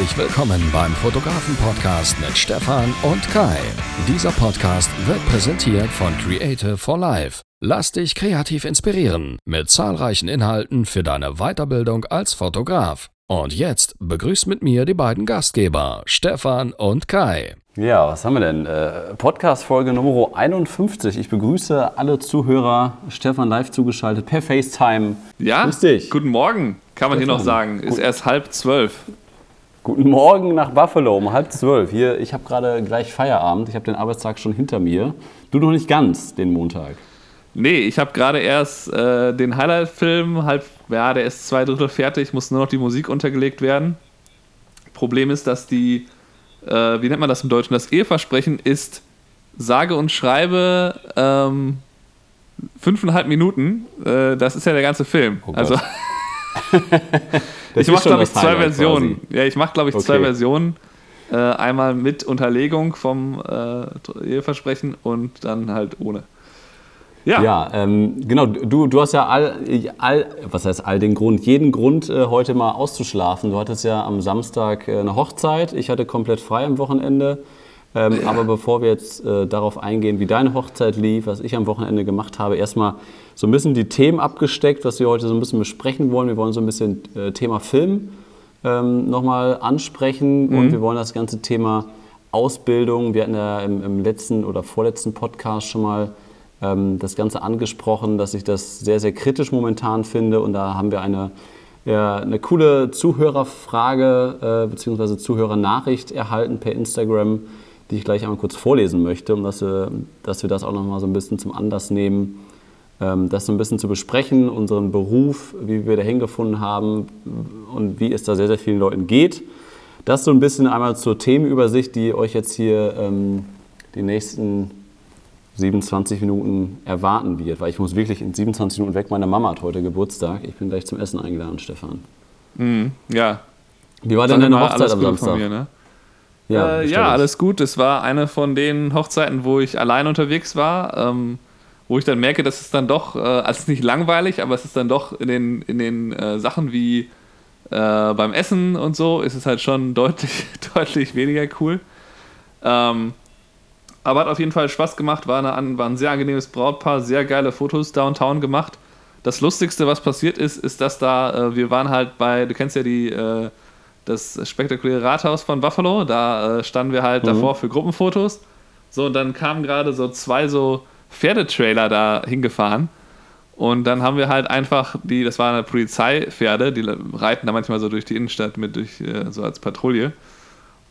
Herzlich willkommen beim Fotografen-Podcast mit Stefan und Kai. Dieser Podcast wird präsentiert von Creative for Life. Lass dich kreativ inspirieren mit zahlreichen Inhalten für deine Weiterbildung als Fotograf. Und jetzt begrüßt mit mir die beiden Gastgeber, Stefan und Kai. Ja, was haben wir denn? Äh, Podcast-Folge Nummer 51. Ich begrüße alle Zuhörer, Stefan live zugeschaltet per FaceTime. Ja, Grüß dich. guten Morgen, kann man hier noch sagen. Ist erst halb zwölf. Guten Morgen nach Buffalo um halb zwölf. Hier, ich habe gerade gleich Feierabend. Ich habe den Arbeitstag schon hinter mir. Du noch nicht ganz, den Montag. Nee, ich habe gerade erst äh, den Highlight-Film, halb, ja, der ist zwei Drittel fertig, muss nur noch die Musik untergelegt werden. Problem ist, dass die, äh, wie nennt man das im Deutschen, das Eheversprechen ist sage und schreibe ähm, fünfeinhalb Minuten. Äh, das ist ja der ganze Film. Oh also ich mache, glaube ich, zwei Versionen. quasi. Ja, ich mache, glaube ich, zwei Okay. Versionen. Äh, einmal mit Unterlegung vom äh, Eheversprechen und dann halt ohne. Ja, Ja, ähm, genau. Du, du hast ja all, all, was heißt all den Grund, jeden Grund, äh, heute mal auszuschlafen. Du hattest ja am Samstag äh, eine Hochzeit. Ich hatte komplett frei am Wochenende. Ähm, Aber bevor wir jetzt äh, darauf eingehen, wie deine Hochzeit lief, was ich am Wochenende gemacht habe, erstmal so ein bisschen die Themen abgesteckt, was wir heute so ein bisschen besprechen wollen. Wir wollen so ein bisschen äh, Thema Film ähm, nochmal ansprechen. Und wir wollen das ganze Thema Ausbildung, wir hatten ja im, im letzten oder vorletzten Podcast schon mal ähm, das Ganze angesprochen, dass ich das sehr, sehr kritisch momentan finde. Und da haben wir eine, ja, eine coole Zuhörerfrage äh, bzw. Zuhörernachricht erhalten per Instagram, die ich gleich einmal kurz vorlesen möchte, um dass wir, dass wir das auch nochmal so ein bisschen zum Anlass nehmen, ähm, das so ein bisschen zu besprechen, unseren Beruf, wie wir dahin gefunden haben und wie es da sehr, sehr vielen Leuten geht. Das so ein bisschen einmal zur Themenübersicht, die euch jetzt hier ähm, die nächsten 27 Minuten erwarten wird, weil ich muss wirklich in 27 Minuten weg. Meine Mama hat heute Geburtstag. Ich bin gleich zum Essen eingeladen, Stefan. mhm, ja. Wie war denn deine Hochzeit am Samstag? mir, ne? Ja, äh, ja, alles gut. Es war eine von den Hochzeiten, wo ich allein unterwegs war, ähm, wo ich dann merke, dass es dann doch, äh, also es nicht langweilig, aber es ist dann doch in den, in den äh, Sachen wie äh, beim Essen und so, ist es halt schon deutlich, deutlich weniger cool. Ähm, aber hat auf jeden Fall Spaß gemacht, war, eine, war ein sehr angenehmes Brautpaar, sehr geile Fotos downtown gemacht. Das Lustigste, was passiert ist, ist, dass da, äh, wir waren halt bei, du kennst ja die, äh, das spektakuläre Rathaus von Buffalo, da äh, standen wir halt davor für Gruppenfotos. So, und dann kamen gerade so zwei so Pferdetrailer da hingefahren. Und dann haben wir halt einfach die, das waren halt Polizeipferde, die reiten da manchmal so durch die Innenstadt mit durch, äh, so als Patrouille.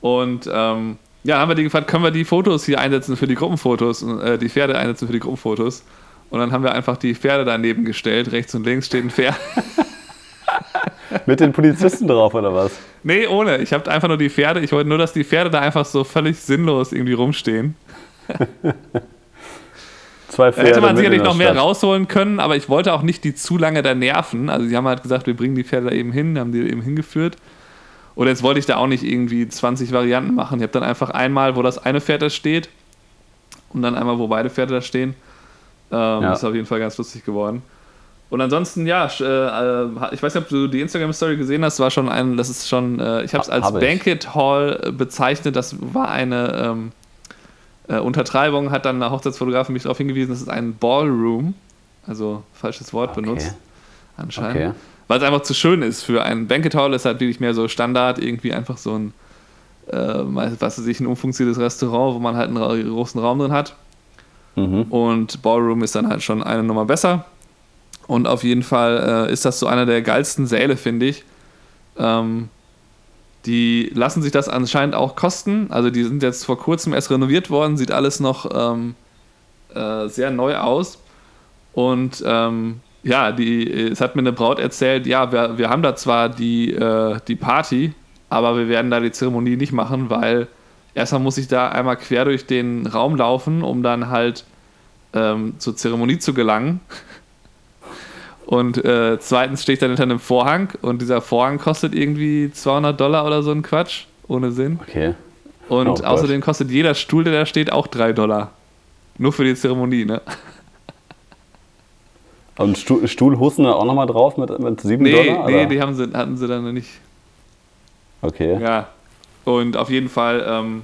Und ähm, ja, haben wir die gefragt, können wir die Fotos hier einsetzen für die Gruppenfotos, äh, die Pferde einsetzen für die Gruppenfotos. Und dann haben wir einfach die Pferde daneben gestellt. Rechts und links steht ein Pferd. Mit den Polizisten drauf oder was? Nee, ohne. Ich habe einfach nur die Pferde. Ich wollte nur, dass die Pferde da einfach so völlig sinnlos irgendwie rumstehen. Zwei Da Pferde hätte man sicherlich noch mehr Stadt. rausholen können, aber ich wollte auch nicht die zu lange da nerven. Also, sie haben halt gesagt, wir bringen die Pferde da eben hin, haben die eben hingeführt. Und jetzt wollte ich da auch nicht irgendwie 20 Varianten machen. Ich habe dann einfach einmal, wo das eine Pferd da steht und dann einmal, wo beide Pferde da stehen. Ähm, Ja. Ist auf jeden Fall ganz lustig geworden. Und ansonsten, ja, sch- äh, ich weiß nicht, ob du die Instagram-Story gesehen hast, war schon ein, das ist schon, äh, ich habe es als hab. Banquet Hall äh, bezeichnet, das war eine ähm, äh, Untertreibung, hat dann der Hochzeitsfotograf mich darauf hingewiesen, das ist ein Ballroom, also falsches Wort Okay. benutzt, anscheinend. Okay. Weil es einfach zu schön ist für einen Banquet Hall, ist halt wirklich mehr so Standard, irgendwie einfach so ein, äh, was weiß ich, ein umfunktioniertes Restaurant, wo man halt einen großen Raum drin hat. Mhm. Und Ballroom ist dann halt schon eine Nummer besser. Und auf jeden Fall äh, ist das so einer der geilsten Säle, finde ich. Ähm, die lassen sich das anscheinend auch kosten. Also die sind jetzt vor kurzem erst renoviert worden, sieht alles noch ähm, äh, sehr neu aus. Und ähm, ja, die, es hat mir eine Braut erzählt, ja, wir, wir haben da zwar die, äh, die Party, aber wir werden da die Zeremonie nicht machen, weil erstmal muss ich da einmal quer durch den Raum laufen, um dann halt ähm, zur Zeremonie zu gelangen. Und äh, zweitens stehe ich dann hinter einem Vorhang und dieser Vorhang kostet irgendwie 200 Dollar oder so ein Quatsch, ohne Sinn. Okay. Und Oh Gott. außerdem kostet jeder Stuhl, der da steht, auch 3 Dollar. Nur für die Zeremonie, ne? Und Stuhl, Stuhlhusten da auch nochmal drauf mit, mit 7 Nee, Dollar? nee, oder? die haben sie, hatten sie dann nicht. Okay. Ja, Und auf jeden Fall, ähm,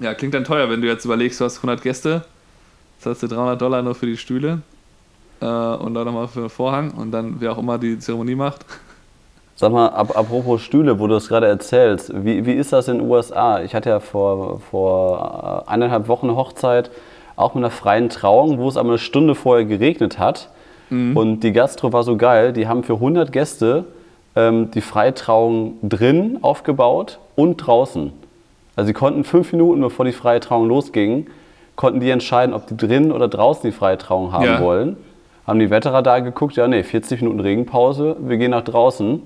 ja, klingt dann teuer, wenn du jetzt überlegst, du hast 100 Gäste, das heißt du 300 Dollar nur für die Stühle äh, und dann nochmal für den Vorhang und dann wer auch immer die Zeremonie macht. Sag mal, ap apropos Stühle, wo du es gerade erzählst, wie, wie ist das in den USA? Ich hatte ja vor, vor eineinhalb Wochen eine Hochzeit, auch mit einer freien Trauung, wo es aber eine Stunde vorher geregnet hat. Mhm. Und die Gastro war so geil, die haben für 100 Gäste ähm, die Freitrauung drin aufgebaut und draußen. Also sie konnten fünf Minuten, bevor die freie Trauung losging, konnten die entscheiden, ob die drin oder draußen die freie Trauung haben ja. wollen. Haben die Wetterradar geguckt, ja nee, 40 Minuten Regenpause, wir gehen nach draußen.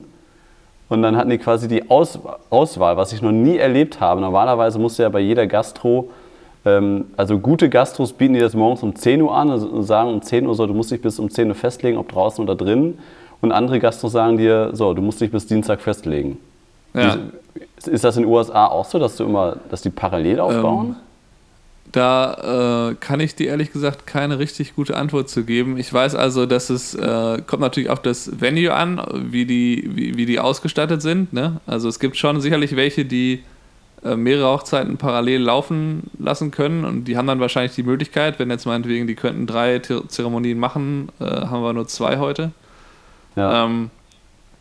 Und dann hatten die quasi die Aus Auswahl, was ich noch nie erlebt habe. Normalerweise musste ja bei jeder Gastro, ähm, also gute Gastros bieten die das morgens um 10 Uhr an und sagen um 10 Uhr so, du musst dich bis um 10 Uhr festlegen, ob draußen oder drin. Und andere Gastros sagen dir, so, du musst dich bis Dienstag festlegen. Ja. Ist das in den USA auch so, dass du immer, dass die parallel aufbauen? Ähm, da äh, kann ich dir ehrlich gesagt keine richtig gute Antwort zu geben. Ich weiß also, dass es äh, kommt natürlich auf das Venue an, wie die, wie, wie die ausgestattet sind. Ne? Also es gibt schon sicherlich welche, die äh, mehrere Hochzeiten parallel laufen lassen können und die haben dann wahrscheinlich die Möglichkeit, wenn jetzt meinetwegen die könnten drei Zeremonien machen, äh, haben wir nur zwei heute. Ja. Ähm,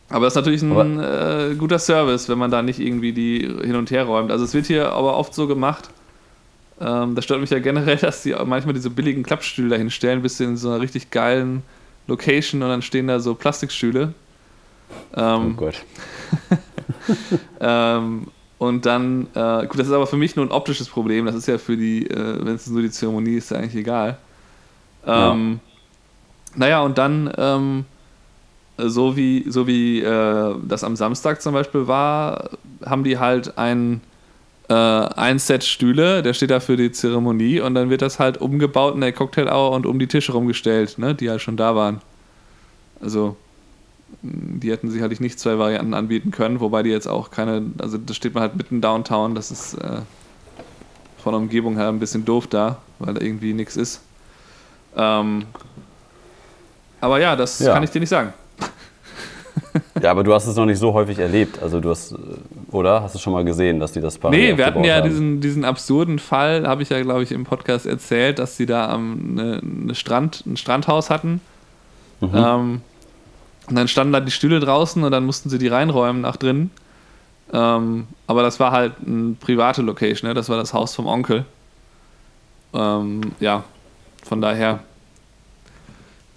aber das ist natürlich ein äh, guter Service, wenn man da nicht irgendwie die hin und her räumt. Also es wird hier aber oft so gemacht. Ähm, das stört mich ja generell, dass die manchmal diese billigen Klappstühle dahin stellen, bis in so einer richtig geilen Location und dann stehen da so Plastikstühle. Ähm, oh Gott. ähm, und dann, äh, gut, das ist aber für mich nur ein optisches Problem. Das ist ja für die, äh, wenn es nur die Zeremonie ist, ja eigentlich egal. Ähm, ja. Naja, und dann ähm, so wie, so wie äh, das am Samstag zum Beispiel war, haben die halt ein, äh, ein Set Stühle, der steht da für die Zeremonie und dann wird das halt umgebaut in der Cocktail Hour und um die Tische rumgestellt, ne, die halt schon da waren. Also die hätten sicherlich nicht zwei Varianten anbieten können, wobei die jetzt auch keine, also da steht man halt mitten downtown, das ist äh, von der Umgebung her ein bisschen doof da, weil da irgendwie nichts ist. Ähm, aber ja, das ja. kann ich dir nicht sagen. Ja, aber du hast es noch nicht so häufig erlebt. Also du hast, oder? Hast du schon mal gesehen, dass die das parallel Nee, wir hatten ja diesen, diesen absurden Fall, habe ich ja, glaube ich, im Podcast erzählt, dass sie da eine, eine Strand, ein Strandhaus hatten. Mhm. Ähm, und dann standen da die Stühle draußen und dann mussten sie die reinräumen nach drinnen. Ähm, aber das war halt eine private Location, ne? das war das Haus vom Onkel. Ähm, ja, von daher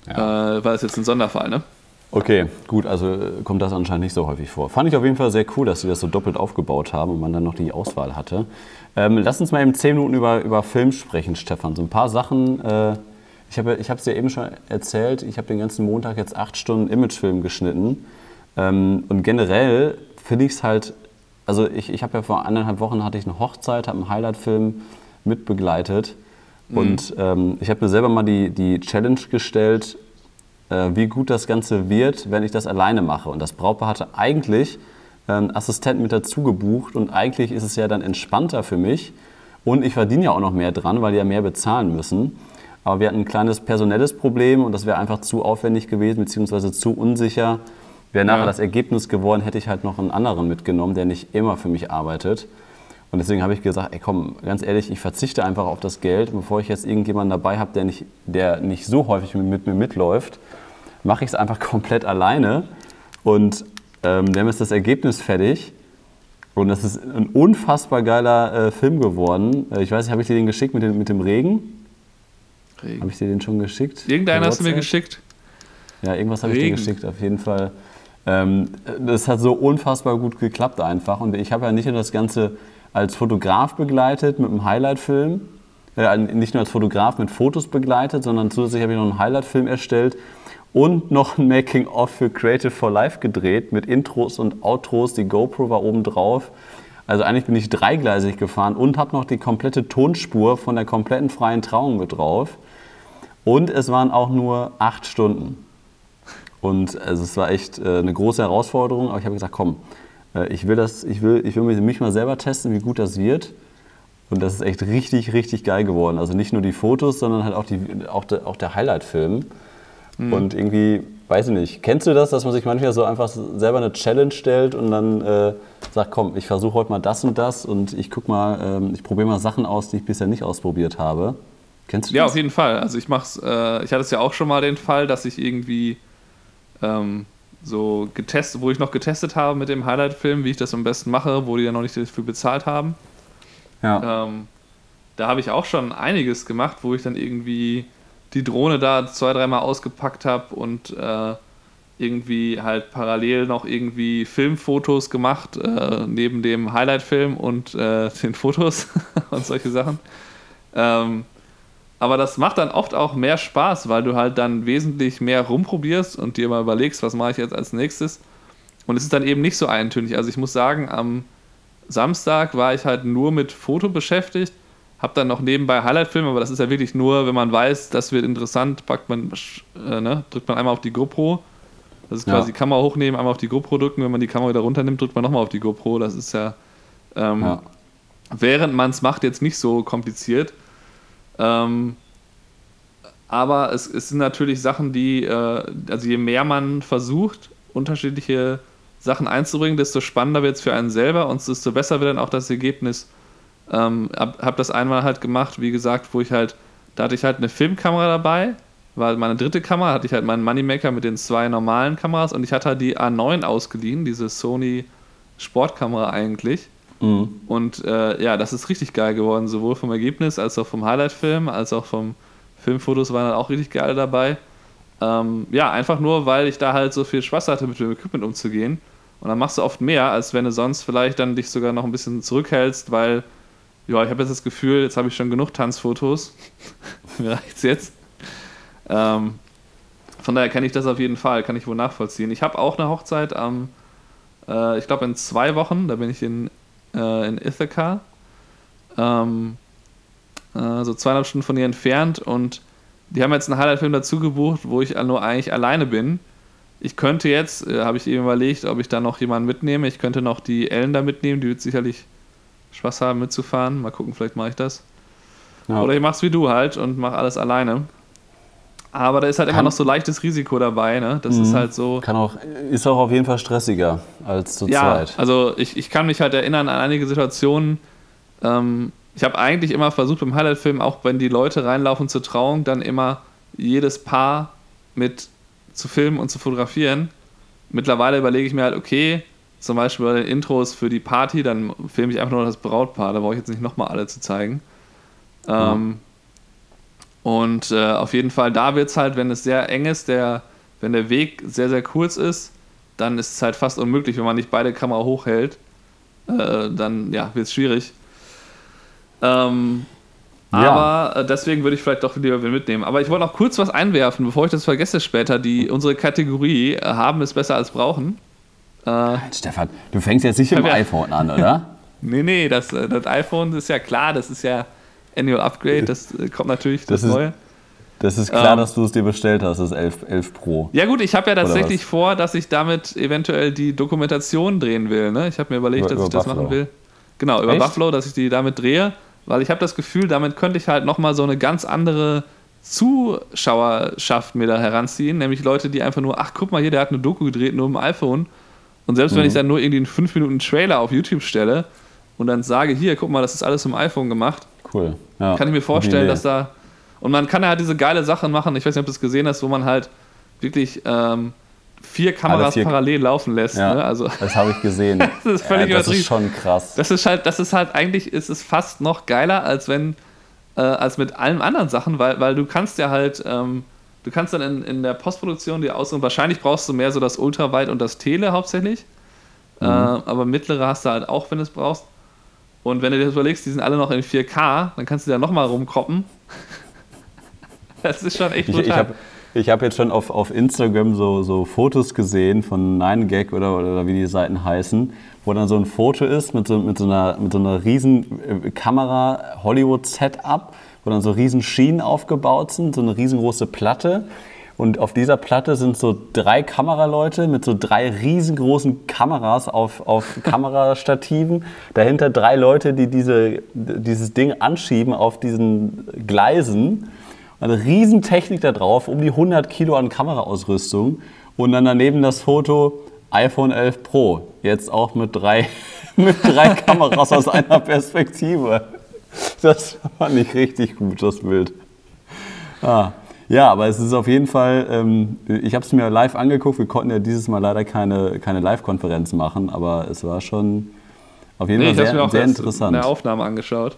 ja. Äh, war das jetzt ein Sonderfall, ne? Okay, gut, also äh, kommt das anscheinend nicht so häufig vor. Fand ich auf jeden Fall sehr cool, dass sie das so doppelt aufgebaut haben und man dann noch die Auswahl hatte. Ähm, lass uns mal eben zehn Minuten über, über Film sprechen, Stefan. So ein paar Sachen. Äh, ich habe ich es dir eben schon erzählt, ich habe den ganzen Montag jetzt acht Stunden Imagefilm geschnitten. Ähm, und generell finde ich es halt, also ich, ich habe ja vor anderthalb Wochen hatte ich eine Hochzeit, habe einen Highlight-Film mitbegleitet. Mhm. Und ähm, ich habe mir selber mal die, die Challenge gestellt, wie gut das Ganze wird, wenn ich das alleine mache. Und das Brautpaar hatte eigentlich einen Assistenten mit dazu gebucht und eigentlich ist es ja dann entspannter für mich. Und ich verdiene ja auch noch mehr dran, weil die ja mehr bezahlen müssen. Aber wir hatten ein kleines personelles Problem und das wäre einfach zu aufwendig gewesen, beziehungsweise zu unsicher. Wäre nachher ja. das Ergebnis geworden, hätte ich halt noch einen anderen mitgenommen, der nicht immer für mich arbeitet. Und deswegen habe ich gesagt, ey komm, ganz ehrlich, ich verzichte einfach auf das Geld, bevor ich jetzt irgendjemanden dabei habe, der nicht, der nicht so häufig mit, mit mir mitläuft mache ich es einfach komplett alleine und ähm, dann ist das Ergebnis fertig. Und das ist ein unfassbar geiler äh, Film geworden. Äh, ich weiß nicht, habe ich dir den geschickt mit dem, mit dem Regen? Regen. Habe ich dir den schon geschickt? Irgendeinen hast du mir geschickt. Ja, irgendwas habe ich dir geschickt, auf jeden Fall. Ähm, das hat so unfassbar gut geklappt einfach. Und ich habe ja nicht nur das Ganze als Fotograf begleitet mit einem Highlight-Film, äh, nicht nur als Fotograf mit Fotos begleitet, sondern zusätzlich habe ich noch einen Highlight-Film erstellt und noch ein Making-of für Creative for Life gedreht mit Intros und Outros. Die GoPro war oben drauf. Also eigentlich bin ich dreigleisig gefahren und habe noch die komplette Tonspur von der kompletten freien Trauung mit drauf. Und es waren auch nur acht Stunden. Und also es war echt äh, eine große Herausforderung, aber ich habe gesagt, komm, ich will, das, ich, will, ich will mich mal selber testen, wie gut das wird. Und das ist echt richtig, richtig geil geworden. Also nicht nur die Fotos, sondern halt auch, die, auch, de, auch der Highlight-Film. Mhm. Und irgendwie, weiß ich nicht, kennst du das, dass man sich manchmal so einfach selber eine Challenge stellt und dann äh, sagt, komm, ich versuche heute mal das und das und ich guck mal, ähm, ich probiere mal Sachen aus, die ich bisher nicht ausprobiert habe. Kennst du das? Ja, auf jeden Fall. Also ich mach's, äh, ich hatte es ja auch schon mal den Fall, dass ich irgendwie ähm, so getestet, wo ich noch getestet habe mit dem Highlight-Film, wie ich das am besten mache, wo die ja noch nicht dafür bezahlt haben. Ja. Ähm, da habe ich auch schon einiges gemacht, wo ich dann irgendwie die Drohne da zwei, dreimal ausgepackt habe und äh, irgendwie halt parallel noch irgendwie Filmfotos gemacht, äh, neben dem Highlight-Film und äh, den Fotos und solche Sachen. Ähm, aber das macht dann oft auch mehr Spaß, weil du halt dann wesentlich mehr rumprobierst und dir mal überlegst, was mache ich jetzt als nächstes. Und es ist dann eben nicht so eintönig. Also ich muss sagen, am Samstag war ich halt nur mit Foto beschäftigt, habe dann noch nebenbei Highlight-Film, aber das ist ja wirklich nur, wenn man weiß, das wird interessant, packt man, äh, ne, drückt man einmal auf die GoPro. Das ist quasi Ja. die Kamera hochnehmen, einmal auf die GoPro drücken. Wenn man die Kamera wieder runternimmt, drückt man nochmal auf die GoPro. Das ist ja, ähm, ja. während man es macht, jetzt nicht so kompliziert. Ähm, aber es, es sind natürlich Sachen, die, äh, also je mehr man versucht, unterschiedliche Sachen einzubringen, desto spannender wird es für einen selber und desto besser wird dann auch das Ergebnis. Ähm, hab, hab das einmal halt gemacht, wie gesagt, wo ich halt, da hatte ich halt eine Filmkamera dabei, war meine dritte Kamera, hatte ich halt meinen Moneymaker mit den zwei normalen Kameras und ich hatte halt die A9 ausgeliehen, diese Sony Sportkamera eigentlich. Mhm. Und äh, ja, das ist richtig geil geworden, sowohl vom Ergebnis als auch vom Highlight-Film, als auch vom Filmfotos waren dann auch richtig geil dabei. Ähm, ja, einfach nur, weil ich da halt so viel Spaß hatte, mit dem Equipment umzugehen. Und dann machst du oft mehr, als wenn du sonst vielleicht dann dich sogar noch ein bisschen zurückhältst, weil, ja, ich habe jetzt das Gefühl, jetzt habe ich schon genug Tanzfotos. Mir reicht's jetzt. Ähm, von daher kenne ich das auf jeden Fall, kann ich wohl nachvollziehen. Ich habe auch eine Hochzeit am, äh, ich glaube in zwei Wochen, da bin ich in, äh, in Ithaca, ähm, äh, so zweieinhalb Stunden von hier entfernt und die haben jetzt einen Highlight-Film dazu gebucht, wo ich nur eigentlich alleine bin. Ich könnte jetzt, äh, habe ich eben überlegt, ob ich da noch jemanden mitnehme. Ich könnte noch die Ellen da mitnehmen, die wird sicherlich Spaß haben mitzufahren. Mal gucken, vielleicht mache ich das. Ja. Oder ich mach's wie du halt und mach alles alleine. Aber da ist halt immer Kann- noch so leichtes Risiko dabei, ne? Das ist halt so. Kann auch, ist auch auf jeden Fall stressiger als zu Ja, zweit. also ich, ich kann mich halt erinnern an einige Situationen. Ähm, ich habe eigentlich immer versucht beim Highlight-Film, auch wenn die Leute reinlaufen zur Trauung, dann immer jedes Paar mit zu filmen und zu fotografieren. Mittlerweile überlege ich mir halt, okay, zum Beispiel bei den Intros für die Party, dann filme ich einfach nur das Brautpaar, da brauche ich jetzt nicht nochmal alle zu zeigen. Ähm, und äh, auf jeden Fall, da wird es halt, wenn es sehr eng ist, der, wenn der Weg sehr, sehr kurz ist, dann ist es halt fast unmöglich, wenn man nicht beide Kamera hochhält. Äh, dann ja, wird es schwierig. Ähm, Ja. Aber äh, deswegen würde ich vielleicht doch lieber mitnehmen. Aber ich wollte noch kurz was einwerfen, bevor ich das vergesse später. Die, unsere Kategorie äh, haben es besser als brauchen. Äh, Stefan, du fängst jetzt nicht mit dem iPhone an, oder? nee, nee, das, das iPhone ist ja klar, das ist ja Annual Upgrade, das äh, kommt natürlich, das, Das ist- Neue. Das ist klar, Ähm. dass du es dir bestellt hast, das 11, 11 Pro. Ja gut, ich habe ja tatsächlich vor, dass ich damit eventuell die Dokumentation drehen will. Ne? Ich habe mir überlegt, Über- dass ich über das Buffalo. machen will. Genau, über Echt? Buffalo, dass ich die damit drehe, weil ich habe das Gefühl, damit könnte ich halt nochmal so eine ganz andere Zuschauerschaft mir da heranziehen, nämlich Leute, die einfach nur, ach guck mal hier, der hat eine Doku gedreht, nur im iPhone. Und selbst Mhm. wenn ich dann nur irgendwie einen 5 Minuten Trailer auf YouTube stelle und dann sage, hier, guck mal, das ist alles im iPhone gemacht, Cool. Ja, kann ich mir vorstellen, dass da. Und man kann ja halt diese geile Sachen machen. Ich weiß nicht, ob du es gesehen hast, wo man halt wirklich ähm, vier Kameras vier- parallel laufen lässt. Ja, Ne? Also das habe ich gesehen. Das ist völlig ja, das ist schon krass. das ist halt, das ist halt eigentlich ist es fast noch geiler, als wenn äh, als mit allen anderen Sachen, weil, weil du kannst ja halt, ähm, du kannst dann in, in der Postproduktion die aussuchen. Wahrscheinlich brauchst du mehr so das Ultraweit und das Tele hauptsächlich. Äh, aber mittlere hast du halt auch, wenn du es brauchst. Und wenn du dir das überlegst, die sind alle noch in 4K, dann kannst du da nochmal rumkroppen. das ist schon echt brutal. ich habe ich hab jetzt schon auf, auf Instagram so, so Fotos gesehen von 9gag oder, oder wie die Seiten heißen, wo dann so ein Foto ist mit so, mit so, einer, mit so einer riesen äh, Kamera Hollywood-Setup, wo dann so riesen Schienen aufgebaut sind, so eine riesengroße Platte. Und auf dieser Platte sind so drei Kameraleute mit so drei riesengroßen Kameras auf, auf Kamerastativen. Dahinter drei Leute, die diese, dieses Ding anschieben auf diesen Gleisen. Eine riesen Technik da drauf, um die 100 Kilo an Kameraausrüstung. Und dann daneben das Foto iPhone 11 Pro. Jetzt auch mit drei mit drei Kameras aus einer Perspektive. Das fand ich richtig gut, das Bild. Ah. Ja, aber es ist auf jeden Fall, ähm, ich habe es mir live angeguckt. Wir konnten ja dieses Mal leider keine, keine Live-Konferenz machen, aber es war schon auf jeden nee, Fall sehr, mir auch sehr interessant. eine Aufnahme angeschaut.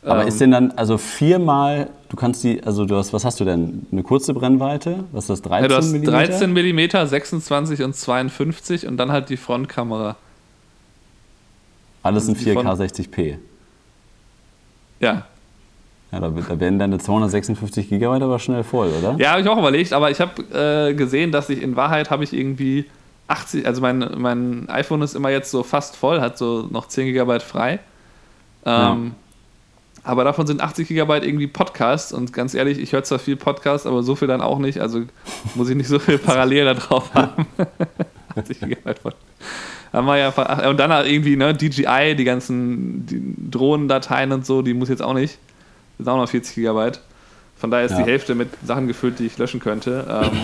Aber ähm, ist denn dann, also viermal, du kannst die, also du hast, was hast du denn? Eine kurze Brennweite? Was ist das, 13 ja, du hast 13 mm, 26 und 52 und dann halt die Frontkamera. Alles in 4K 60p. Ja, ja, da, da werden deine 256 GB aber schnell voll, oder? Ja, habe ich auch überlegt, aber ich habe äh, gesehen, dass ich in Wahrheit habe ich irgendwie 80, also mein, mein iPhone ist immer jetzt so fast voll, hat so noch 10 GB frei. Ähm, ja. Aber davon sind 80 GB irgendwie Podcasts und ganz ehrlich, ich höre zwar viel Podcasts, aber so viel dann auch nicht, also muss ich nicht so viel parallel da drauf haben. 80 GB voll. Haben wir ja, und dann irgendwie ne, DJI, die ganzen die Drohnendateien und so, die muss jetzt auch nicht sind auch noch 40 Gigabyte. Von daher ist ja. die Hälfte mit Sachen gefüllt, die ich löschen könnte. Ähm,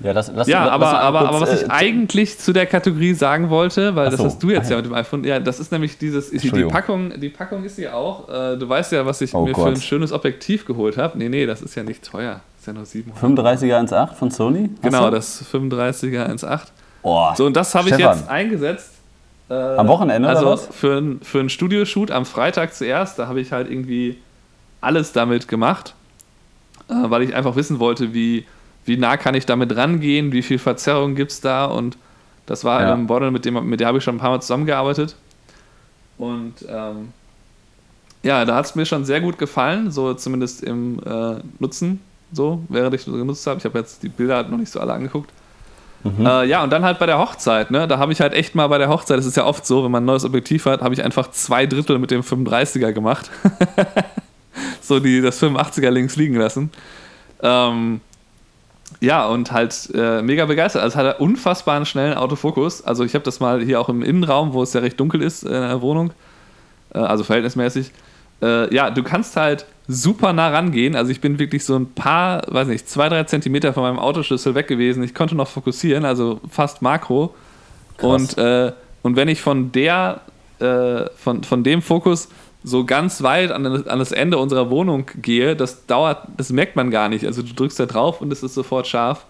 ja, das, das, ja aber, aber, kurz, aber was ich äh, eigentlich zu der Kategorie sagen wollte, weil das hast du jetzt ja mit dem iPhone, ja, das ist nämlich dieses, die Packung, die Packung ist ja auch, äh, du weißt ja, was ich oh mir Gott. für ein schönes Objektiv geholt habe. Nee, nee, das ist ja nicht teuer, das ist ja nur 700. 35er 1.8 von Sony? Genau, das 35er 1.8. Oh, so, und das habe ich jetzt eingesetzt. Äh, am Wochenende? Also oder was? für, ein, für einen Studioshoot am Freitag zuerst, da habe ich halt irgendwie alles damit gemacht, äh, weil ich einfach wissen wollte, wie, wie nah kann ich damit rangehen, wie viel Verzerrung gibt es da und das war ja. ein Model, mit dem, mit dem habe ich schon ein paar Mal zusammengearbeitet und ähm, ja, da hat es mir schon sehr gut gefallen, so zumindest im äh, Nutzen, so, während ich es genutzt habe. Ich habe jetzt die Bilder halt noch nicht so alle angeguckt. Mhm. Äh, ja, und dann halt bei der Hochzeit, ne? Da habe ich halt echt mal bei der Hochzeit, das ist ja oft so, wenn man ein neues Objektiv hat, habe ich einfach zwei Drittel mit dem 35er gemacht. so die das 85er links liegen lassen. Ähm, ja, und halt äh, mega begeistert. Also hat er unfassbaren schnellen Autofokus. Also ich habe das mal hier auch im Innenraum, wo es ja recht dunkel ist in der Wohnung, äh, also verhältnismäßig. Äh, ja, du kannst halt super nah rangehen. Also ich bin wirklich so ein paar, weiß nicht, zwei, drei Zentimeter von meinem Autoschlüssel weg gewesen. Ich konnte noch fokussieren, also fast Makro. Krass. Und, äh, und wenn ich von der, äh, von, von dem Fokus so ganz weit an, an das Ende unserer Wohnung gehe, das dauert, das merkt man gar nicht. Also du drückst da drauf und es ist sofort scharf.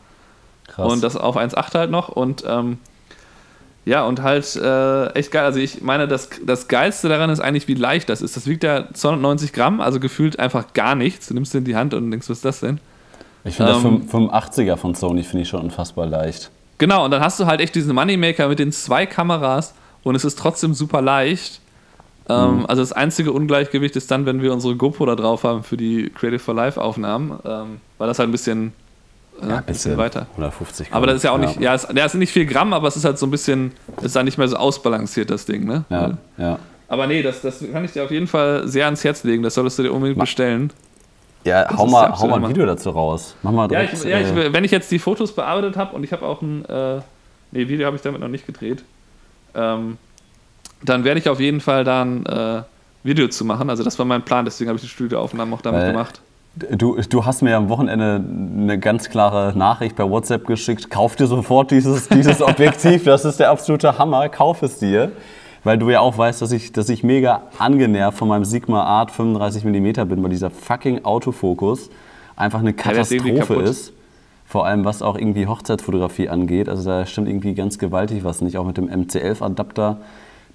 Krass. Und das auf 1,8 halt noch. Und ähm, ja, und halt äh, echt geil. Also ich meine, das, das Geilste daran ist eigentlich, wie leicht das ist. Das wiegt ja 290 Gramm, also gefühlt einfach gar nichts. Du nimmst den in die Hand und denkst, was ist das denn? Ich finde ähm, der 85er von Sony finde ich schon unfassbar leicht. Genau, und dann hast du halt echt diesen Moneymaker mit den zwei Kameras und es ist trotzdem super leicht. Ähm, mhm. Also das einzige Ungleichgewicht ist dann, wenn wir unsere GoPro da drauf haben für die Creative for Life Aufnahmen, ähm, weil das halt ein bisschen, äh, ja, ein bisschen weiter. 150 Gramm. Aber das ist ja auch nicht, ja, es, ja, es sind nicht viel Gramm, aber es ist halt so ein bisschen, es ist dann nicht mehr so ausbalanciert, das Ding, ne? Ja, ja. Aber nee, das, das kann ich dir auf jeden Fall sehr ans Herz legen, das solltest du dir unbedingt bestellen. Ja, hau mal, hau mal ein Video dazu raus. Mach mal direkt, ja, ich, ja ich, äh, wenn ich jetzt die Fotos bearbeitet habe und ich habe auch ein, äh, nee, Video habe ich damit noch nicht gedreht. Ähm, dann werde ich auf jeden Fall dann äh, Video zu machen. Also das war mein Plan, deswegen habe ich die Studioaufnahmen auch damit Weil gemacht. Du, du hast mir am Wochenende eine ganz klare Nachricht per WhatsApp geschickt. Kauf dir sofort dieses, dieses Objektiv, das ist der absolute Hammer, kauf es dir. Weil du ja auch weißt, dass ich, dass ich mega angenervt von meinem Sigma Art 35 mm bin, weil dieser fucking Autofokus einfach eine Katastrophe ja, ist. Vor allem was auch irgendwie Hochzeitsfotografie angeht. Also da stimmt irgendwie ganz gewaltig was nicht. Auch mit dem MC11-Adapter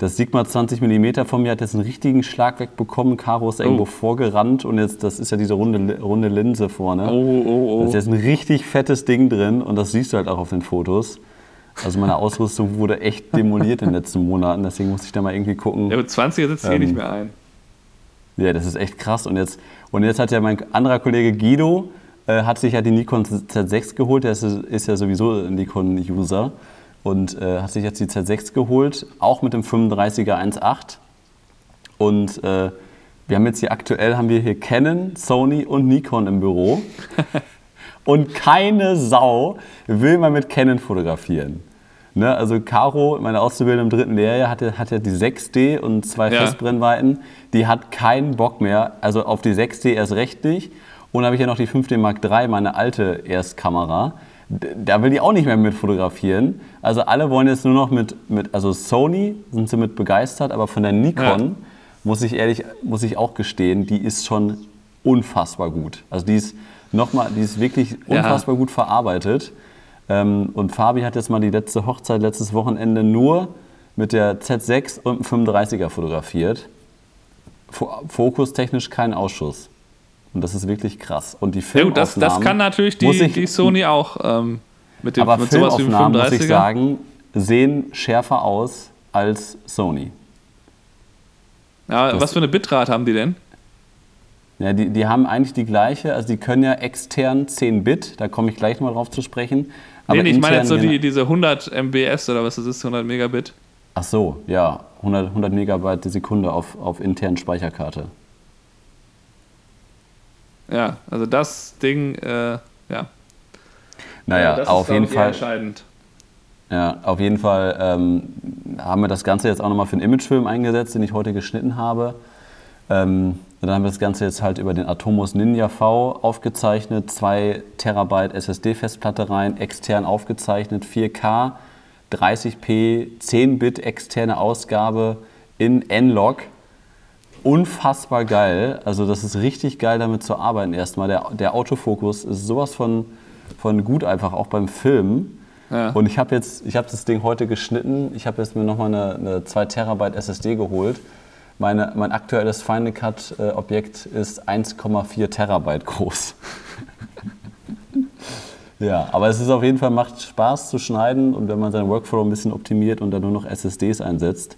das Sigma 20 mm von mir hat jetzt einen richtigen Schlag wegbekommen. Caro ist irgendwo oh. vorgerannt und jetzt, das ist ja diese runde, runde Linse vorne. Oh, oh, oh. Da ist jetzt ein richtig fettes Ding drin und das siehst du halt auch auf den Fotos. Also meine Ausrüstung wurde echt demoliert in den letzten Monaten, deswegen musste ich da mal irgendwie gucken. Ja, mit 20 sitzt ähm, hier nicht mehr ein. Ja, das ist echt krass. Und jetzt, und jetzt hat ja mein anderer Kollege Guido, äh, hat sich ja die Nikon Z6 geholt, der ist, ist ja sowieso ein Nikon-User und äh, hat sich jetzt die Z6 geholt, auch mit dem 35er 1.8. Und äh, wir haben jetzt hier aktuell haben wir hier Canon, Sony und Nikon im Büro. und keine Sau will mal mit Canon fotografieren. Ne, also Caro, meine Auszubildende im dritten Lehrjahr, hat, hat ja die 6D und zwei ja. Festbrennweiten. Die hat keinen Bock mehr, also auf die 6D erst recht nicht. Und dann habe ich ja noch die 5D Mark III, meine alte Erstkamera da will die auch nicht mehr mit fotografieren. Also alle wollen jetzt nur noch mit, mit also Sony sind sie mit begeistert, aber von der Nikon ja. muss ich ehrlich, muss ich auch gestehen, die ist schon unfassbar gut. Also die ist nochmal, die ist wirklich unfassbar ja. gut verarbeitet. Ähm, und Fabi hat jetzt mal die letzte Hochzeit letztes Wochenende nur mit der Z6 und einem 35er fotografiert. Fokustechnisch kein Ausschuss. Und das ist wirklich krass. Und die Filmaufnahmen... Ja, das, das kann natürlich die, ich, die Sony auch ähm, mit dem aber mit sowas wie dem 35er. muss ich sagen, sehen schärfer aus als Sony. Ja, das, was für eine Bitrate haben die denn? Ja, die, die haben eigentlich die gleiche, also die können ja extern 10 Bit, da komme ich gleich mal drauf zu sprechen. Aber nee, nee ich meine jetzt so die, diese 100 MBS oder was das ist, 100 Megabit. Ach so, ja, 100, 100 Megabyte die Sekunde auf, auf internen Speicherkarte. Ja, also das Ding, äh, ja. Naja, ja, auf jeden Fall. Entscheidend. Ja, auf jeden Fall ähm, haben wir das Ganze jetzt auch nochmal für einen Imagefilm eingesetzt, den ich heute geschnitten habe. Ähm, dann haben wir das Ganze jetzt halt über den Atomos Ninja V aufgezeichnet, 2 Terabyte SSD-Festplatte rein, extern aufgezeichnet, 4K, 30p, 10-Bit externe Ausgabe in N-Log unfassbar geil. Also das ist richtig geil, damit zu arbeiten erstmal. Der, der Autofokus ist sowas von, von gut einfach, auch beim Filmen. Ja. Und ich habe jetzt, ich habe das Ding heute geschnitten. Ich habe jetzt mir nochmal eine, eine 2 Terabyte SSD geholt. Meine, mein aktuelles Final Cut äh, Objekt ist 1,4 Terabyte groß. ja, aber es ist auf jeden Fall, macht Spaß zu schneiden und wenn man seinen Workflow ein bisschen optimiert und dann nur noch SSDs einsetzt,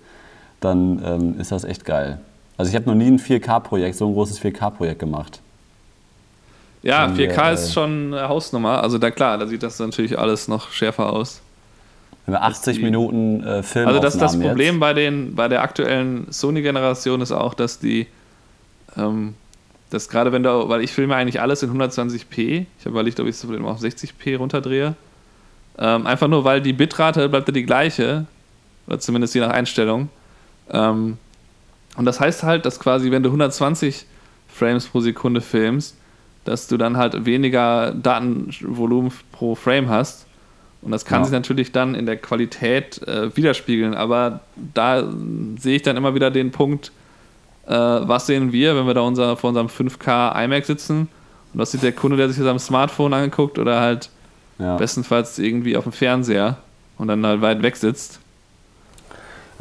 dann ähm, ist das echt geil. Also ich habe noch nie ein 4K-Projekt, so ein großes 4K-Projekt gemacht. Ja, 4K wir, ist äh, schon eine Hausnummer. Also da klar, da sieht das natürlich alles noch schärfer aus. Wenn wir 80 die, Minuten äh, Film Also das, das Problem bei, den, bei der aktuellen Sony-Generation ist auch, dass die, ähm, dass gerade wenn du, weil ich filme eigentlich alles in 120p, ich habe überlegt, ob ich es auf 60p runterdrehe, ähm, einfach nur, weil die Bitrate bleibt ja die gleiche, oder zumindest je nach Einstellung. Ähm, und das heißt halt, dass quasi, wenn du 120 Frames pro Sekunde filmst, dass du dann halt weniger Datenvolumen pro Frame hast. Und das kann ja. sich natürlich dann in der Qualität äh, widerspiegeln. Aber da sehe ich dann immer wieder den Punkt, äh, was sehen wir, wenn wir da unser, vor unserem 5K iMac sitzen und was sieht der Kunde, der sich das am Smartphone angeguckt oder halt ja. bestenfalls irgendwie auf dem Fernseher und dann halt weit weg sitzt.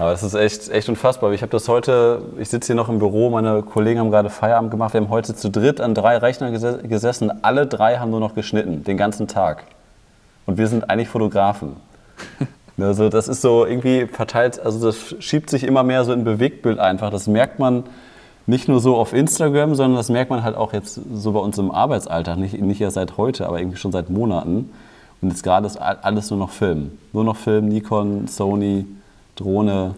Aber das ist echt, echt unfassbar. Ich habe das heute, ich sitze hier noch im Büro, meine Kollegen haben gerade Feierabend gemacht. Wir haben heute zu dritt an drei Rechnern gesessen. Alle drei haben nur noch geschnitten, den ganzen Tag. Und wir sind eigentlich Fotografen. Also das ist so irgendwie verteilt, also das schiebt sich immer mehr so in Bewegtbild einfach. Das merkt man nicht nur so auf Instagram, sondern das merkt man halt auch jetzt so bei uns im Arbeitsalltag. Nicht, nicht erst seit heute, aber irgendwie schon seit Monaten. Und jetzt gerade ist alles nur noch Film. Nur noch Film, Nikon, Sony, Drohne,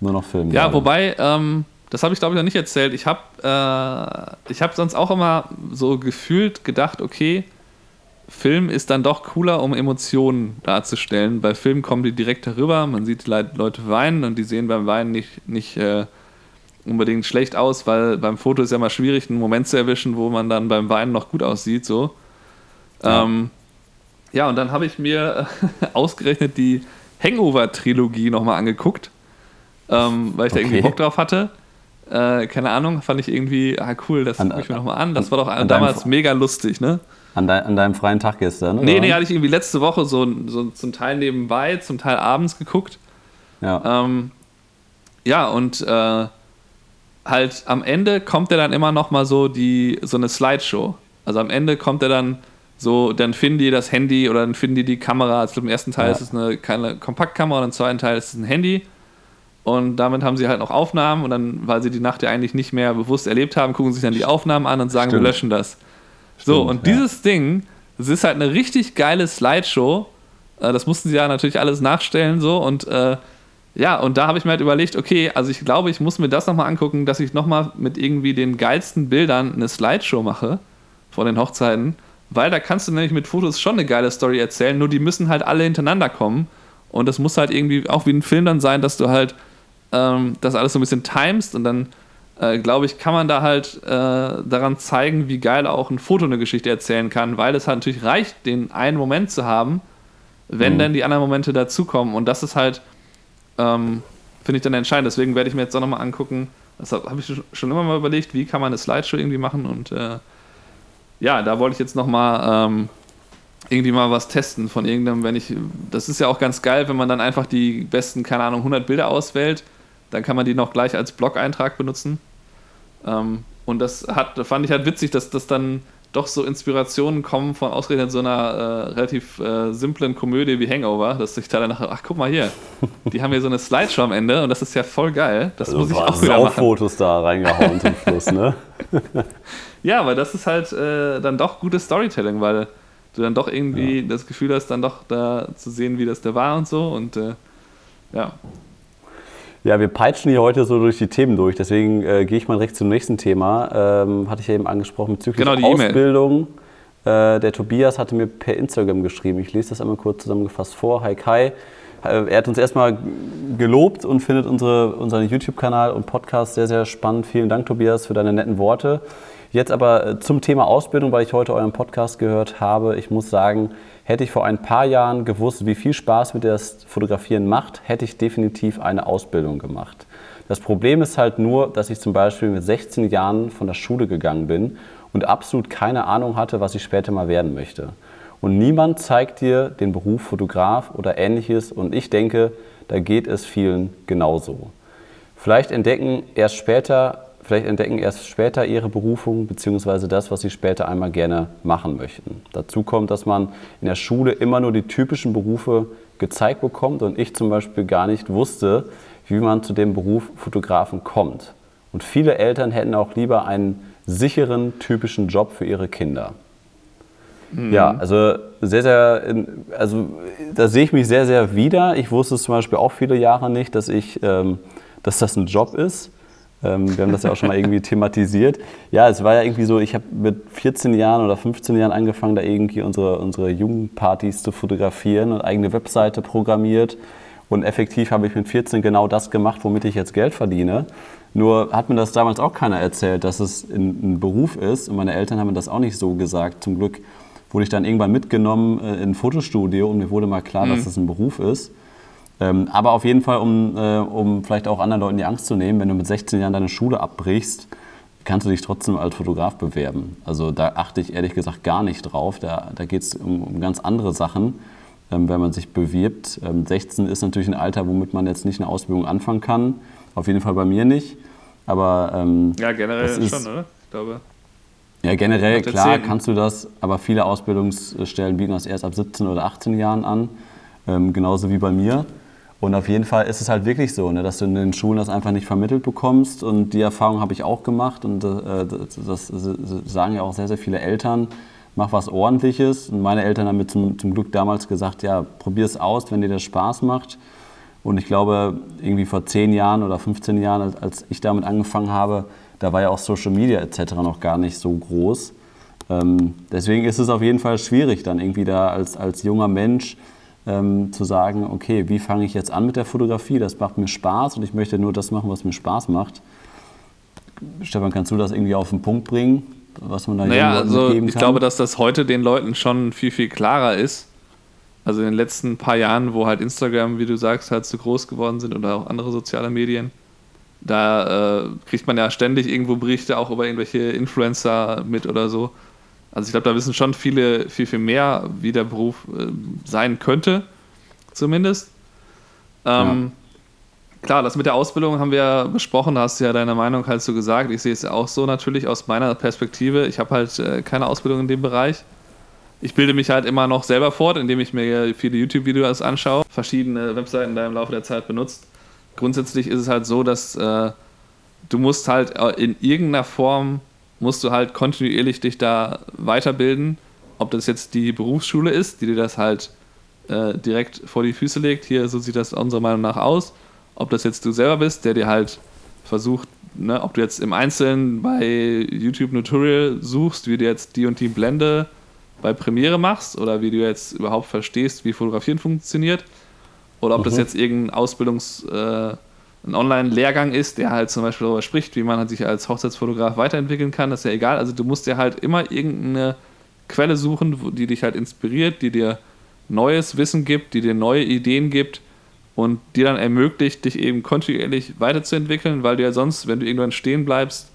nur noch filmen. Ja, gerade. wobei, ähm, das habe ich glaube ich noch nicht erzählt. Ich habe äh, hab sonst auch immer so gefühlt gedacht, okay, Film ist dann doch cooler, um Emotionen darzustellen. Bei Film kommen die direkt darüber, man sieht die Leute weinen und die sehen beim Weinen nicht, nicht äh, unbedingt schlecht aus, weil beim Foto ist ja mal schwierig, einen Moment zu erwischen, wo man dann beim Weinen noch gut aussieht. So. Ja, ähm, ja und dann habe ich mir ausgerechnet die Hangover-Trilogie nochmal angeguckt, ähm, weil ich okay. da irgendwie Bock drauf hatte. Äh, keine Ahnung, fand ich irgendwie, ah cool, das gucke ich mir nochmal an. Das war doch an damals mega lustig, ne? An, de an, deinem freien Tag gestern? Oder? Nee, nee, hatte ich irgendwie letzte Woche so, so zum Teil nebenbei, zum Teil abends geguckt. Ja. Ähm, ja, und äh, halt am Ende kommt er dann immer nochmal so die, so eine Slideshow. Also am Ende kommt er dann so, dann finden die das Handy oder dann finden die die Kamera. Also im ersten Teil ja. ist es eine keine Kompaktkamera und im zweiten Teil ist es ein Handy. Und damit haben sie halt noch Aufnahmen und dann, weil sie die Nacht ja eigentlich nicht mehr bewusst erlebt haben, gucken sie sich dann die Aufnahmen an und sagen, Stimmt. wir löschen das. Stimmt, so, und ja. dieses Ding, das ist halt eine richtig geile Slideshow. Äh, das mussten sie ja natürlich alles nachstellen, so und äh, ja, und da habe ich mir halt überlegt, okay, also ich glaube, ich muss mir das nochmal angucken, dass ich nochmal mit irgendwie den geilsten Bildern eine Slideshow mache vor den Hochzeiten weil da kannst du nämlich mit Fotos schon eine geile Story erzählen, nur die müssen halt alle hintereinander kommen. Und das muss halt irgendwie auch wie ein Film dann sein, dass du halt ähm, das alles so ein bisschen timest und dann äh, glaube ich, kann man da halt äh, daran zeigen, wie geil auch ein Foto eine Geschichte erzählen kann, weil es halt natürlich reicht, den einen Moment zu haben, wenn mhm. dann die anderen Momente dazukommen. Und das ist halt, ähm, finde ich dann entscheidend. Deswegen werde ich mir jetzt auch nochmal angucken, das habe ich schon immer mal überlegt, wie kann man eine Slideshow irgendwie machen und äh, ja, da wollte ich jetzt nochmal ähm, irgendwie mal was testen von irgendeinem, wenn ich, das ist ja auch ganz geil, wenn man dann einfach die besten, keine Ahnung, 100 Bilder auswählt, dann kann man die noch gleich als Blog-Eintrag benutzen. Ähm, und das hat, fand ich halt witzig, dass das dann doch so Inspirationen kommen von ausgerechnet so einer äh, relativ äh, simplen Komödie wie Hangover, dass ich da danach, ach guck mal hier, die haben hier so eine Slideshow am Ende und das ist ja voll geil. Das also muss ich auch wieder machen. Fotos da reingehauen zum Schluss, ne? ja, aber das ist halt äh, dann doch gutes Storytelling, weil du dann doch irgendwie ja. das Gefühl hast, dann doch da zu sehen, wie das da war und so und äh, ja, ja, wir peitschen hier heute so durch die Themen durch, deswegen äh, gehe ich mal direkt zum nächsten Thema. Ähm, hatte ich ja eben angesprochen bezüglich genau, Ausbildung. Äh, der Tobias hatte mir per Instagram geschrieben. Ich lese das einmal kurz zusammengefasst vor. Hi Kai. Äh, er hat uns erstmal gelobt und findet unsere, unseren YouTube-Kanal und Podcast sehr, sehr spannend. Vielen Dank, Tobias, für deine netten Worte. Jetzt aber äh, zum Thema Ausbildung, weil ich heute euren Podcast gehört habe. Ich muss sagen, Hätte ich vor ein paar Jahren gewusst, wie viel Spaß mir das Fotografieren macht, hätte ich definitiv eine Ausbildung gemacht. Das Problem ist halt nur, dass ich zum Beispiel mit 16 Jahren von der Schule gegangen bin und absolut keine Ahnung hatte, was ich später mal werden möchte. Und niemand zeigt dir den Beruf Fotograf oder ähnliches und ich denke, da geht es vielen genauso. Vielleicht entdecken erst später vielleicht entdecken erst später ihre Berufung bzw. das, was sie später einmal gerne machen möchten. Dazu kommt, dass man in der Schule immer nur die typischen Berufe gezeigt bekommt und ich zum Beispiel gar nicht wusste, wie man zu dem Beruf Fotografen kommt. Und viele Eltern hätten auch lieber einen sicheren, typischen Job für ihre Kinder. Mhm. Ja, also sehr, sehr, also da sehe ich mich sehr, sehr wieder. Ich wusste es zum Beispiel auch viele Jahre nicht, dass ich, ähm, dass das ein Job ist. Ähm, wir haben das ja auch schon mal irgendwie thematisiert. Ja, es war ja irgendwie so, ich habe mit 14 Jahren oder 15 Jahren angefangen, da irgendwie unsere, unsere Jugendpartys zu fotografieren und eigene Webseite programmiert. Und effektiv habe ich mit 14 genau das gemacht, womit ich jetzt Geld verdiene. Nur hat mir das damals auch keiner erzählt, dass es ein, ein Beruf ist. Und meine Eltern haben mir das auch nicht so gesagt. Zum Glück wurde ich dann irgendwann mitgenommen äh, in ein Fotostudio und mir wurde mal klar, mhm. dass es ein Beruf ist. Ähm, aber auf jeden Fall, um, äh, um vielleicht auch anderen Leuten die Angst zu nehmen, wenn du mit 16 Jahren deine Schule abbrichst, kannst du dich trotzdem als Fotograf bewerben. Also da achte ich ehrlich gesagt gar nicht drauf. Da, da geht es um, um, ganz andere Sachen, ähm, wenn man sich bewirbt. Ähm, 16 ist natürlich ein Alter, womit man jetzt nicht eine Ausbildung anfangen kann. Auf jeden Fall bei mir nicht. Aber ähm, ja, generell ist, schon, oder? Ich glaube. Ja, generell, klar, kannst du das, aber viele Ausbildungsstellen bieten das erst ab 17 oder 18 Jahren an, ähm, genauso wie bei mir. Und auf jeden Fall ist es halt wirklich so, ne, dass du in den Schulen das einfach nicht vermittelt bekommst. Und die Erfahrung habe ich auch gemacht. Und äh, das, sagen ja auch sehr, sehr viele Eltern. Mach was Ordentliches. Und meine Eltern haben mir zum, zum Glück damals gesagt, ja, probier es aus, wenn dir das Spaß macht. Und ich glaube, irgendwie vor 10 Jahren oder 15 Jahren, als, als ich damit angefangen habe, da war ja auch Social Media etc. noch gar nicht so groß. Ähm, deswegen ist es auf jeden Fall schwierig, dann irgendwie da als, als junger Mensch ähm, zu sagen, okay, wie fange ich jetzt an mit der Fotografie? Das macht mir Spaß und ich möchte nur das machen, was mir Spaß macht. Stefan, kannst du das irgendwie auf den Punkt bringen, was man da naja, also mitgeben kann? Ich glaube, dass das heute den Leuten schon viel, viel klarer ist. Also in den letzten paar Jahren, wo halt Instagram, wie du sagst, halt zu groß geworden sind oder auch andere soziale Medien, da äh, kriegt man ja ständig irgendwo Berichte auch über irgendwelche Influencer mit oder so. Also ich glaube, da wissen schon viele viel, viel mehr, wie der Beruf äh, sein könnte, zumindest. Ähm, ja. Klar, das mit der Ausbildung haben wir ja besprochen, da hast du ja deine Meinung halt so gesagt. Ich sehe es auch so natürlich aus meiner Perspektive. Ich habe halt äh, keine Ausbildung in dem Bereich. Ich bilde mich halt immer noch selber fort, indem ich mir viele YouTube-Videos anschaue, verschiedene Webseiten da im Laufe der Zeit benutzt. Grundsätzlich ist es halt so, dass äh, du musst halt äh, in irgendeiner Form musst du halt kontinuierlich dich da weiterbilden. Ob das jetzt die Berufsschule ist, die dir das halt äh, direkt vor die Füße legt, hier, so sieht das unserer Meinung nach aus. Ob das jetzt du selber bist, der dir halt versucht, ne, ob du jetzt im Einzelnen bei YouTube Tutorial suchst, wie du jetzt die und die Blende bei Premiere machst oder wie du jetzt überhaupt verstehst, wie Fotografieren funktioniert. Oder ob mhm. das jetzt irgendein Ausbildungs- äh, ein Online-Lehrgang ist, der halt zum Beispiel darüber spricht, wie man sich als Hochzeitsfotograf weiterentwickeln kann, das ist ja egal. Also du musst dir halt immer irgendeine Quelle suchen, die dich halt inspiriert, die dir neues Wissen gibt, die dir neue Ideen gibt und dir dann ermöglicht, dich eben kontinuierlich weiterzuentwickeln, weil du ja sonst, wenn du irgendwann stehen bleibst,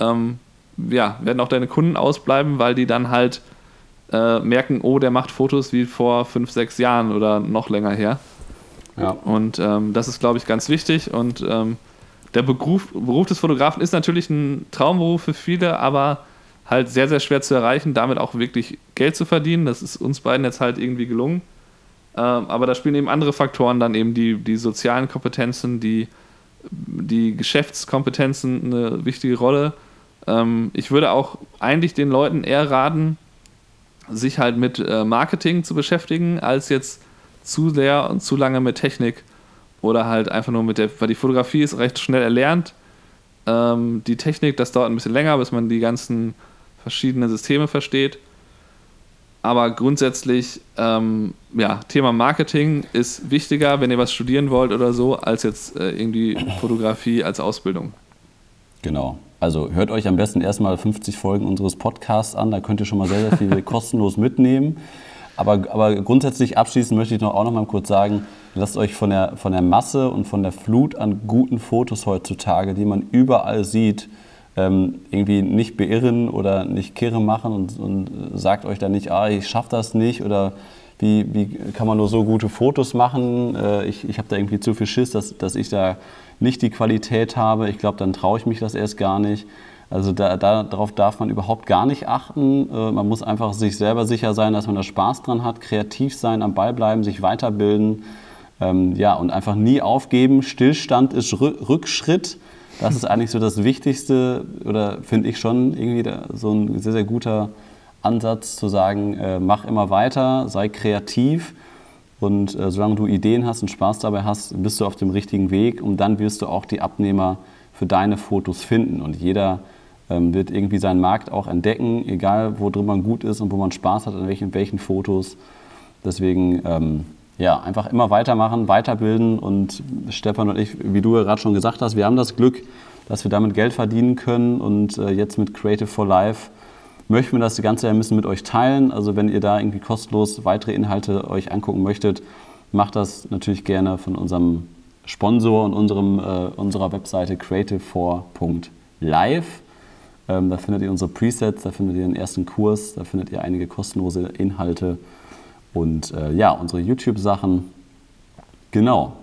ähm, ja, werden auch deine Kunden ausbleiben, weil die dann halt äh, merken, oh, der macht Fotos wie vor fünf, sechs Jahren oder noch länger her. Ja. Und ähm, das ist, glaube ich, ganz wichtig. Und ähm, der Beruf, Beruf des Fotografen ist natürlich ein Traumberuf für viele, aber halt sehr, sehr schwer zu erreichen, damit auch wirklich Geld zu verdienen. Das ist uns beiden jetzt halt irgendwie gelungen. Ähm, aber da spielen eben andere Faktoren dann eben die, die sozialen Kompetenzen, die, die Geschäftskompetenzen eine wichtige Rolle. Ähm, ich würde auch eigentlich den Leuten eher raten, sich halt mit äh, Marketing zu beschäftigen, als jetzt zu sehr und zu lange mit Technik oder halt einfach nur mit der, weil die Fotografie ist recht schnell erlernt. Ähm, die Technik, das dauert ein bisschen länger, bis man die ganzen verschiedenen Systeme versteht. Aber grundsätzlich, ähm, ja, Thema Marketing ist wichtiger, wenn ihr was studieren wollt oder so, als jetzt äh, irgendwie Fotografie als Ausbildung. Genau. Also hört euch am besten erstmal 50 Folgen unseres Podcasts an, da könnt ihr schon mal sehr, sehr viel kostenlos mitnehmen. Aber, aber grundsätzlich abschließend möchte ich noch, auch noch mal kurz sagen, lasst euch von der, von der Masse und von der Flut an guten Fotos heutzutage, die man überall sieht, ähm, irgendwie nicht beirren oder nicht kirre machen und, und sagt euch dann nicht, ah, ich schaffe das nicht oder wie, wie kann man nur so gute Fotos machen, äh, ich, ich habe da irgendwie zu viel Schiss, dass, dass ich da nicht die Qualität habe, ich glaube, dann traue ich mich das erst gar nicht. Also da, da, darauf darf man überhaupt gar nicht achten. Äh, man muss einfach sich selber sicher sein, dass man da Spaß dran hat, kreativ sein, am Ball bleiben, sich weiterbilden. Ähm, ja, und einfach nie aufgeben. Stillstand ist Rückschritt. Das ist eigentlich so das Wichtigste oder finde ich schon irgendwie so ein sehr, sehr guter Ansatz zu sagen, äh, mach immer weiter, sei kreativ und äh, solange du Ideen hast und Spaß dabei hast, bist du auf dem richtigen Weg und dann wirst du auch die Abnehmer für deine Fotos finden und jeder wird irgendwie seinen Markt auch entdecken, egal wo drin man gut ist und wo man Spaß hat, an welchen, welchen Fotos. Deswegen ähm, ja, einfach immer weitermachen, weiterbilden und Stefan und ich, wie du ja gerade schon gesagt hast, wir haben das Glück, dass wir damit Geld verdienen können und äh, jetzt mit Creative for Life möchten wir das Ganze ja ein bisschen mit euch teilen. Also wenn ihr da irgendwie kostenlos weitere Inhalte euch angucken möchtet, macht das natürlich gerne von unserem Sponsor und unserem, äh, unserer Webseite creative4.live. Ähm, da findet ihr unsere Presets, da findet ihr den ersten Kurs, da findet ihr einige kostenlose Inhalte und äh, ja, unsere YouTube-Sachen. Genau.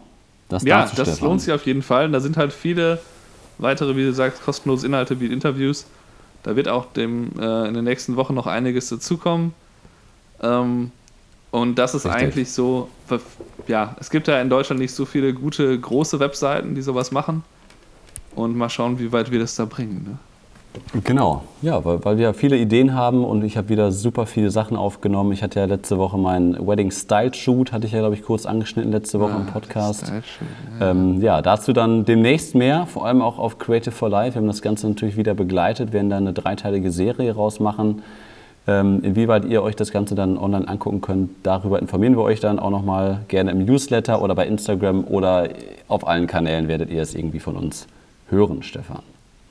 Das ja, das Stefan. lohnt sich auf jeden Fall. Da sind halt viele weitere, wie du sagst, kostenlose Inhalte wie Interviews. Da wird auch dem, äh, in den nächsten Wochen noch einiges dazukommen. Ähm, und das ist Richtig. eigentlich so, ja, es gibt ja in Deutschland nicht so viele gute, große Webseiten, die sowas machen. Und mal schauen, wie weit wir das da bringen. Ne? Genau, ja, weil, weil wir viele Ideen haben und ich habe wieder super viele Sachen aufgenommen. Ich hatte ja letzte Woche meinen Wedding Style Shoot, hatte ich ja, glaube ich, kurz angeschnitten letzte Woche ah, im Podcast. Style Shoot, ja. Ähm, ja, dazu dann demnächst mehr, vor allem auch auf Creative for Life. Wir haben das Ganze natürlich wieder begleitet, werden da eine dreiteilige Serie rausmachen. Ähm, inwieweit ihr euch das Ganze dann online angucken könnt, darüber informieren wir euch dann auch nochmal gerne im Newsletter oder bei Instagram oder auf allen Kanälen werdet ihr es irgendwie von uns hören, Stefan.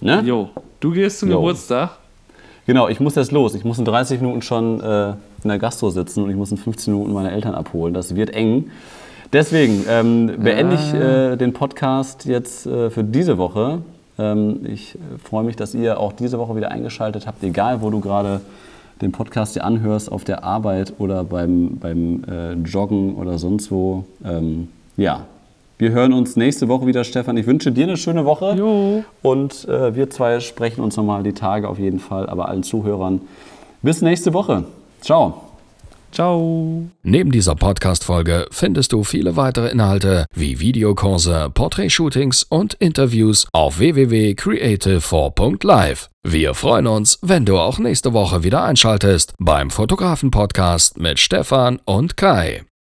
Ne? Jo, du gehst zum jo. Geburtstag. Genau, ich muss jetzt los. Ich muss in 30 Minuten schon äh, in der Gastro sitzen und ich muss in 15 Minuten meine Eltern abholen. Das wird eng. Deswegen ähm, beende ich äh, den Podcast jetzt äh, für diese Woche. Ähm, ich äh, freue mich, dass ihr auch diese Woche wieder eingeschaltet habt, egal wo du gerade den Podcast dir anhörst, auf der Arbeit oder beim, beim äh, Joggen oder sonst wo. Ähm, ja, wir hören uns nächste Woche wieder, Stefan. Ich wünsche dir eine schöne Woche. Jo. Und äh, wir zwei sprechen uns nochmal die Tage auf jeden Fall. Aber allen Zuhörern bis nächste Woche. Ciao. Ciao. Neben dieser Podcast-Folge findest du viele weitere Inhalte wie Videokurse, Portrait-Shootings und Interviews auf www.creative4.live. Wir freuen uns, wenn du auch nächste Woche wieder einschaltest beim Fotografen-Podcast mit Stefan und Kai.